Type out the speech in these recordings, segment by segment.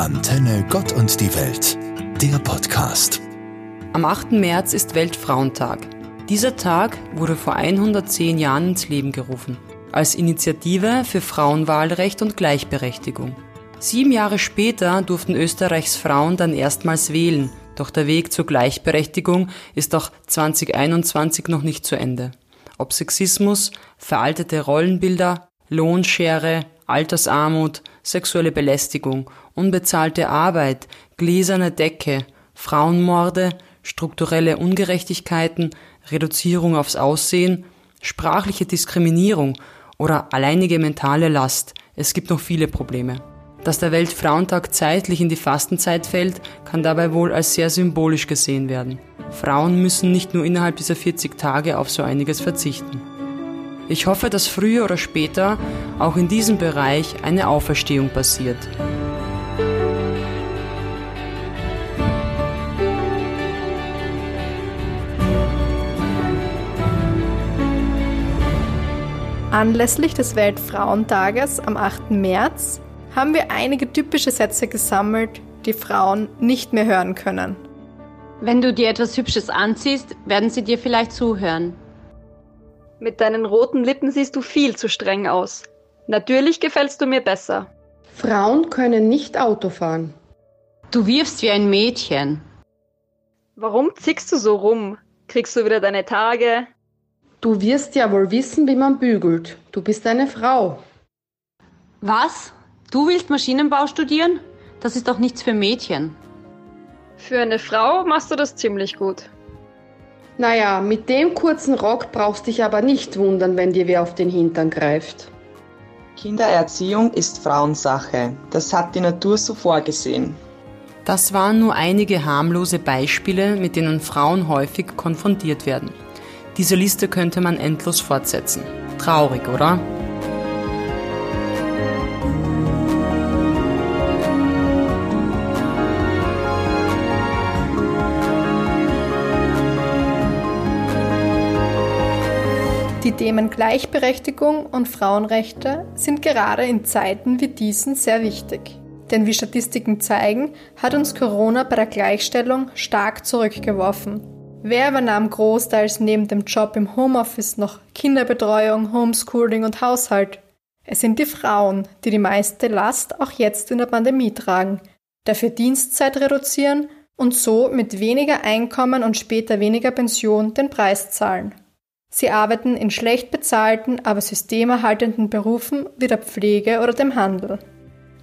Antenne Gott und die Welt, der Podcast. Am 8. März ist Weltfrauentag. Dieser Tag wurde vor 110 Jahren ins Leben gerufen, als Initiative für Frauenwahlrecht und Gleichberechtigung. Sieben Jahre später durften Österreichs Frauen dann erstmals wählen, doch der Weg zur Gleichberechtigung ist auch 2021 noch nicht zu Ende. Ob Sexismus, veraltete Rollenbilder, Lohnschere, Altersarmut, sexuelle Belästigung, unbezahlte Arbeit, gläserne Decke, Frauenmorde, strukturelle Ungerechtigkeiten, Reduzierung aufs Aussehen, sprachliche Diskriminierung oder alleinige mentale Last. Es gibt noch viele Probleme. Dass der Weltfrauentag zeitlich in die Fastenzeit fällt, kann dabei wohl als sehr symbolisch gesehen werden. Frauen müssen nicht nur innerhalb dieser 40 Tage auf so einiges verzichten. Ich hoffe, dass früher oder später auch in diesem Bereich eine Auferstehung passiert. Anlässlich des Weltfrauentages am 8. März haben wir einige typische Sätze gesammelt, die Frauen nicht mehr hören können. Wenn du dir etwas Hübsches anziehst, werden sie dir vielleicht zuhören. Mit deinen roten Lippen siehst du viel zu streng aus. Natürlich gefällst du mir besser. Frauen können nicht Auto fahren. Du wirfst wie ein Mädchen. Warum zickst du so rum? Kriegst du wieder deine Tage? Du wirst ja wohl wissen, wie man bügelt. Du bist eine Frau. Was? Du willst Maschinenbau studieren? Das ist doch nichts für Mädchen. Für eine Frau machst du das ziemlich gut. Naja, mit dem kurzen Rock brauchst dich aber nicht wundern, wenn dir wer auf den Hintern greift. Kindererziehung ist Frauensache. Das hat die Natur so vorgesehen. Das waren nur einige harmlose Beispiele, mit denen Frauen häufig konfrontiert werden. Diese Liste könnte man endlos fortsetzen. Traurig, oder? Die Themen Gleichberechtigung und Frauenrechte sind gerade in Zeiten wie diesen sehr wichtig. Denn wie Statistiken zeigen, hat uns Corona bei der Gleichstellung stark zurückgeworfen. Wer übernahm großteils neben dem Job im Homeoffice noch Kinderbetreuung, Homeschooling und Haushalt? Es sind die Frauen, die die meiste Last auch jetzt in der Pandemie tragen, dafür Dienstzeit reduzieren und so mit weniger Einkommen und später weniger Pension den Preis zahlen. Sie arbeiten in schlecht bezahlten, aber systemerhaltenden Berufen wie der Pflege oder dem Handel.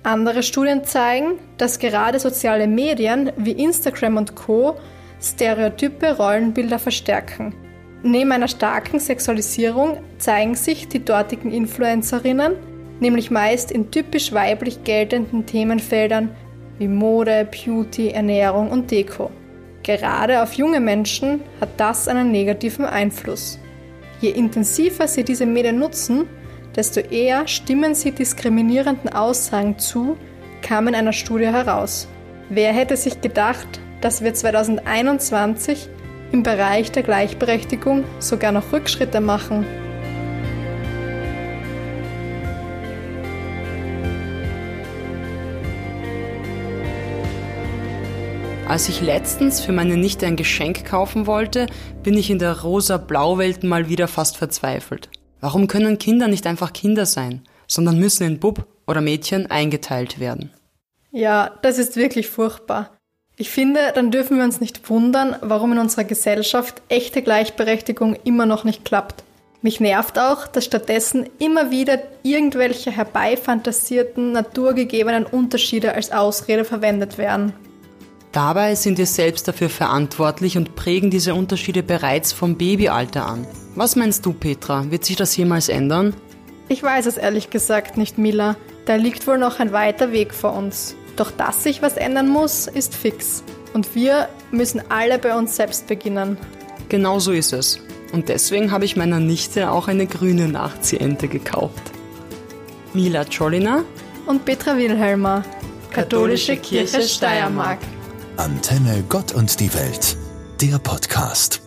Andere Studien zeigen, dass gerade soziale Medien wie Instagram und Co stereotype Rollenbilder verstärken. Neben einer starken Sexualisierung zeigen sich die dortigen Influencerinnen nämlich meist in typisch weiblich geltenden Themenfeldern wie Mode, Beauty, Ernährung und Deko. Gerade auf junge Menschen hat das einen negativen Einfluss. Je intensiver sie diese Medien nutzen, desto eher stimmen sie diskriminierenden Aussagen zu, kam in einer Studie heraus. Wer hätte sich gedacht, dass wir 2021 im Bereich der Gleichberechtigung sogar noch Rückschritte machen? Als ich letztens für meine Nichte ein Geschenk kaufen wollte, bin ich in der rosa-blau-Welt mal wieder fast verzweifelt. Warum können Kinder nicht einfach Kinder sein, sondern müssen in Bub oder Mädchen eingeteilt werden? Ja, das ist wirklich furchtbar. Ich finde, dann dürfen wir uns nicht wundern, warum in unserer Gesellschaft echte Gleichberechtigung immer noch nicht klappt. Mich nervt auch, dass stattdessen immer wieder irgendwelche herbeifantasierten, naturgegebenen Unterschiede als Ausrede verwendet werden. Dabei sind wir selbst dafür verantwortlich und prägen diese Unterschiede bereits vom Babyalter an. Was meinst du, Petra? Wird sich das jemals ändern? Ich weiß es ehrlich gesagt nicht, Mila. Da liegt wohl noch ein weiter Weg vor uns. Doch dass sich was ändern muss, ist fix. Und wir müssen alle bei uns selbst beginnen. Genau so ist es. Und deswegen habe ich meiner Nichte auch eine grüne Nachziehente gekauft. Mila Czolina und Petra Wilhelmer, Katholische Kirche Steiermark. Antenne Gott und die Welt, der Podcast.